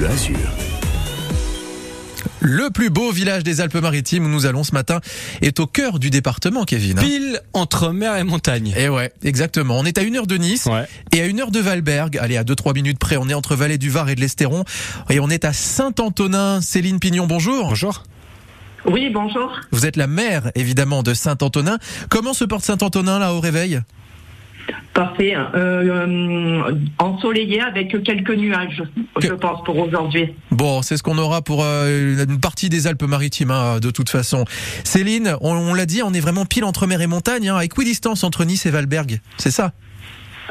Bleu Azur. Le plus beau village des Alpes-Maritimes où nous allons ce matin est au cœur du département, Kevin. hein. Pile entre mer et montagne. Et ouais, exactement. On est à une heure de Nice Ouais. et à une heure de Valberg. Allez, à 2-3 minutes près, on est entre Vallée du Var et de l'Estéron. Et on est à Saint-Antonin. Céline Pignon, bonjour. Bonjour. Oui, bonjour. Vous êtes la mère, évidemment, de Saint-Antonin. Comment se porte Saint-Antonin, là, au réveil? Parfait. Euh, ensoleillé avec quelques nuages, Que- je pense, pour aujourd'hui. Bon, c'est ce qu'on aura pour euh, une partie des Alpes-Maritimes, hein, de toute façon. Céline, on, on l'a dit, on est vraiment pile entre mer et montagne, hein, à équidistance entre Nice et Valberg. C'est ça?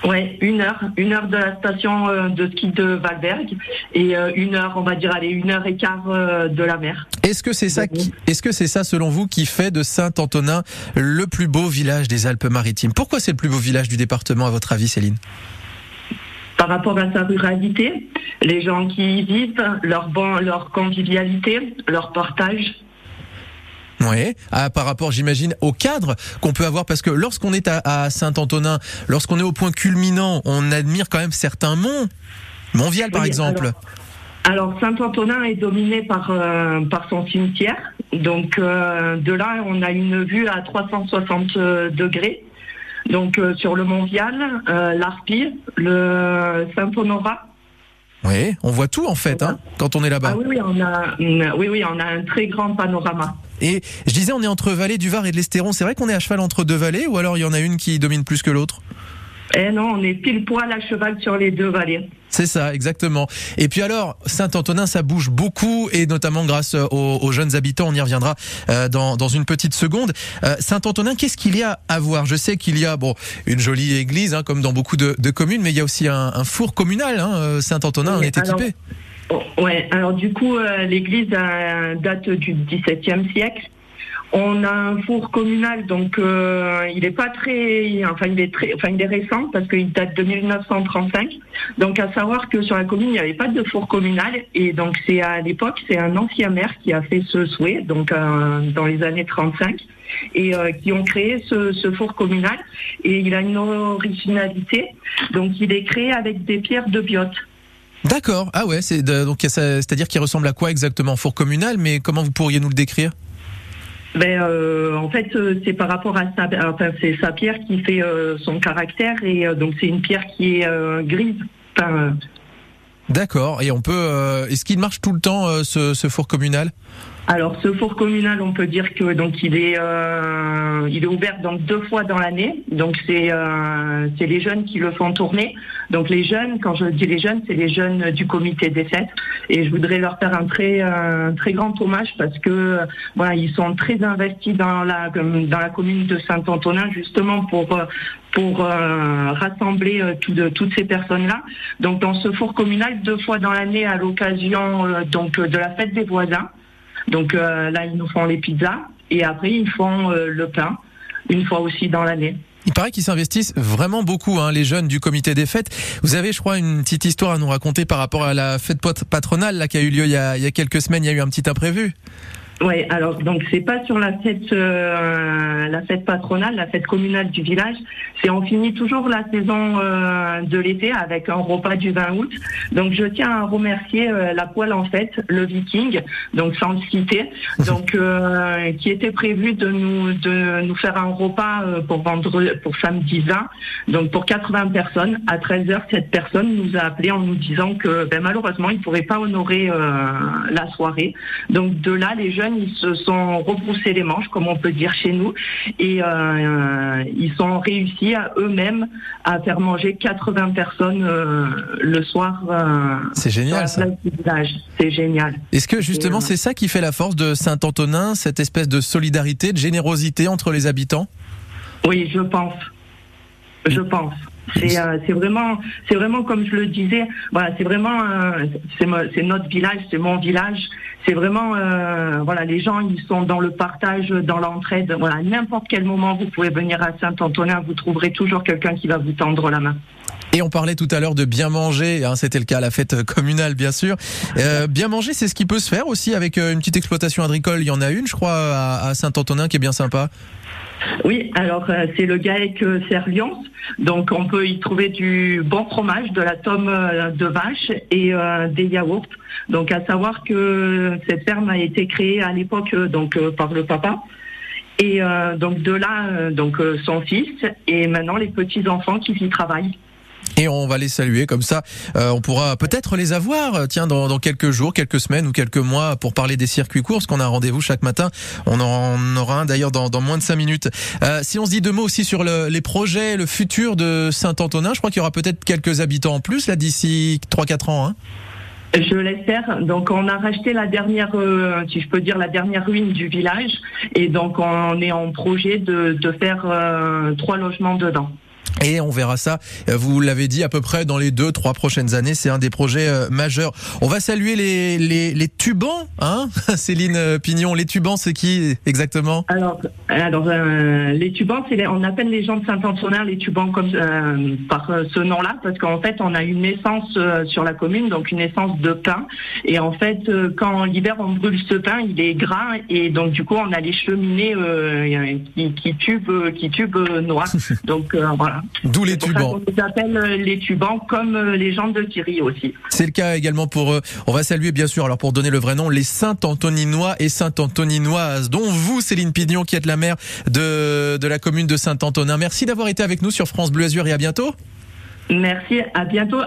Ouais, une heure, une heure de la station euh, de ski de Valberg et euh, une heure, on va dire, allez, une heure et quart euh, de la mer. Est-ce que c'est ça, qui- est-ce que c'est ça, selon vous, qui fait de Saint-Antonin le plus beau village des Alpes-Maritimes? Pourquoi c'est le plus beau village du département, à votre avis, Céline? Par rapport à sa ruralité, les gens qui y vivent, leur bon, leur convivialité, leur partage. Oui. Ah, par rapport, j'imagine, au cadre qu'on peut avoir, parce que lorsqu'on est à, à Saint-Antonin, lorsqu'on est au point culminant, on admire quand même certains monts. Montvial, par Oui, exemple. Alors Saint-Antonin est dominé par euh, par son cimetière. Donc euh, de là, on a une vue à 360 degrés. Donc euh, sur le Mont Vial, euh, l'Arpi, le Saint-Honorat. Oui, on voit tout en fait, hein, quand on est là-bas. Ah oui, oui, on a une- oui, oui, on a un très grand panorama. Et je disais, on est entre Vallée du Var et de l'Estéron. C'est vrai qu'on est à cheval entre deux vallées, ou alors il y en a une qui domine plus que l'autre? Eh non, on est pile poil à cheval sur les deux vallées. C'est ça, exactement. Et puis alors, Saint-Antonin, ça bouge beaucoup, et notamment grâce euh, aux, aux jeunes habitants, on y reviendra euh, dans, dans une petite seconde. Euh, Saint-Antonin, qu'est-ce qu'il y a à voir? Je sais qu'il y a bon une jolie église, hein, comme dans beaucoup de, de communes, mais il y a aussi un, un four communal. Hein, Saint-Antonin en Oui, est alors- équipé. Oh, ouais, alors du coup, euh, l'église euh, date du XVIIe siècle. On a un four communal, donc euh, il est pas très, enfin il est très, enfin il est récent parce qu'il date de 1935. Donc à savoir que sur la commune il n'y avait pas de four communal et donc c'est à l'époque c'est un ancien maire qui a fait ce souhait, donc euh, dans les années 35 et euh, qui ont créé ce, ce four communal et il a une originalité, donc il est créé avec des pierres de biote. D'accord. Ah ouais, c'est donc c'est-à-dire qu'il ressemble à quoi exactement? Four communal, mais comment vous pourriez nous le décrire? Ben, euh, en fait, euh, c'est par rapport à sa, enfin, c'est sa pierre qui fait euh, son caractère et euh, donc c'est une pierre qui est grise. Enfin, D'accord. Et on peut. euh, Est-ce qu'il marche tout le temps ce, ce four communal? Alors, ce four communal, on peut dire que donc il est euh, il est ouvert donc deux fois dans l'année. Donc c'est euh, c'est les jeunes qui le font tourner. Donc les jeunes, quand je dis les jeunes, c'est les jeunes du comité des fêtes. Et je voudrais leur faire un très un très grand hommage parce que voilà ils sont très investis dans la dans la commune de Saint-Antonin justement pour euh, pour euh, rassembler euh, toutes ces personnes-là. Donc dans ce four communal deux fois dans l'année à l'occasion euh, donc de la fête des voisins. Donc euh, là, ils nous font les pizzas et après, ils font euh, le pain une fois aussi dans l'année. Il paraît qu'ils s'investissent vraiment beaucoup, hein, les jeunes du comité des fêtes. Vous avez, je crois, une petite histoire à nous raconter par rapport à la fête pat- patronale là, qui a eu lieu il y a quelques semaines. Il y a eu un petit imprévu. Oui, alors donc c'est pas sur la fête euh, la fête patronale, la fête communale du village. C'est on finit toujours la saison euh, de l'été avec un repas du 20 août. Donc je tiens à remercier euh, la poêle en fête, le Viking, donc sans le citer, donc qui était prévu de nous de nous faire un repas pour vendredi pour samedi 20, donc pour 80 personnes. À 13h, cette personne nous a appelé en nous disant que ben, malheureusement il pourrait pas honorer la soirée. Donc de là, les jeunes, ils se sont rebroussés les manches, comme on peut dire chez nous, et euh, ils sont réussi à eux-mêmes à faire manger 80 personnes euh, le soir euh, C'est génial ça. C'est génial. Est-ce que justement euh, c'est ça qui fait la force de Saint-Antonin, cette espèce de solidarité, de générosité entre les habitants? Oui, je pense. Je pense. C'est euh, c'est vraiment c'est vraiment comme je le disais voilà c'est vraiment euh, notre village c'est mon village c'est vraiment euh, voilà les gens ils sont dans le partage dans l'entraide voilà n'importe quel moment vous pouvez venir à Saint-Antonin vous trouverez toujours quelqu'un qui va vous tendre la main Et on parlait tout à l'heure de bien manger, hein, c'était le cas à la fête communale bien sûr. Bien manger, c'est ce qui peut se faire aussi avec une petite exploitation agricole. Il y en a une, je crois, à Saint-Antonin qui est bien sympa. Oui, alors euh, c'est le GAEC Serliance. Donc on peut y trouver du bon fromage, de la tome euh, de vache et euh, des yaourts. Donc à savoir que cette ferme a été créée à l'époque donc par le papa. Et donc de là, donc son fils et maintenant les petits enfants qui y travaillent. Et on va les saluer comme ça. euh, on pourra peut-être les avoir, euh, tiens, dans, dans quelques jours, quelques semaines ou quelques mois pour parler des circuits courts, parce qu'on a un rendez-vous chaque matin. On en aura un d'ailleurs dans, dans moins de cinq minutes. Euh, si on se dit deux mots aussi sur le- les projets, le futur de Saint-Antonin, je crois qu'il y aura peut-être quelques habitants en plus là d'ici 3-4 ans. Hein. Je l'espère. Donc on a racheté la dernière, euh, si je peux dire, la dernière ruine du village. Et donc on est en projet de, de faire euh, trois logements dedans. Et on verra ça, euh, vous l'avez dit, à peu près dans les deux, trois prochaines années. C'est un des projets euh, majeurs. On va saluer les, les, les tubans, hein Céline euh, Pignon. Les tubans, c'est qui exactement? Alors, alors euh, les tubans, c'est les- on appelle les gens de Saint-Antonin les tubans comme euh, par euh, ce nom-là, parce qu'en fait, on a une naissance euh, sur la commune, donc une naissance de pain. Et en fait, euh, quand l'hiver on brûle ce pain, il est gras, et donc du coup, on a les cheminées euh, qui, qui tubent, euh, qui tubent euh, noirs. Donc euh, voilà. D'où les tubans. qu'on les appelle euh, les tubans, comme euh, les gens de Thierry aussi. C'est le cas également pour eux. On va saluer bien sûr, alors pour donner le vrai nom, les Saint-Antoninois et Saint-Antoninoises, dont vous, Céline Pignon, qui êtes la maire de, de la commune de Saint-Antonin. Merci d'avoir été avec nous sur France Bleu Azur et à bientôt. Merci, à bientôt.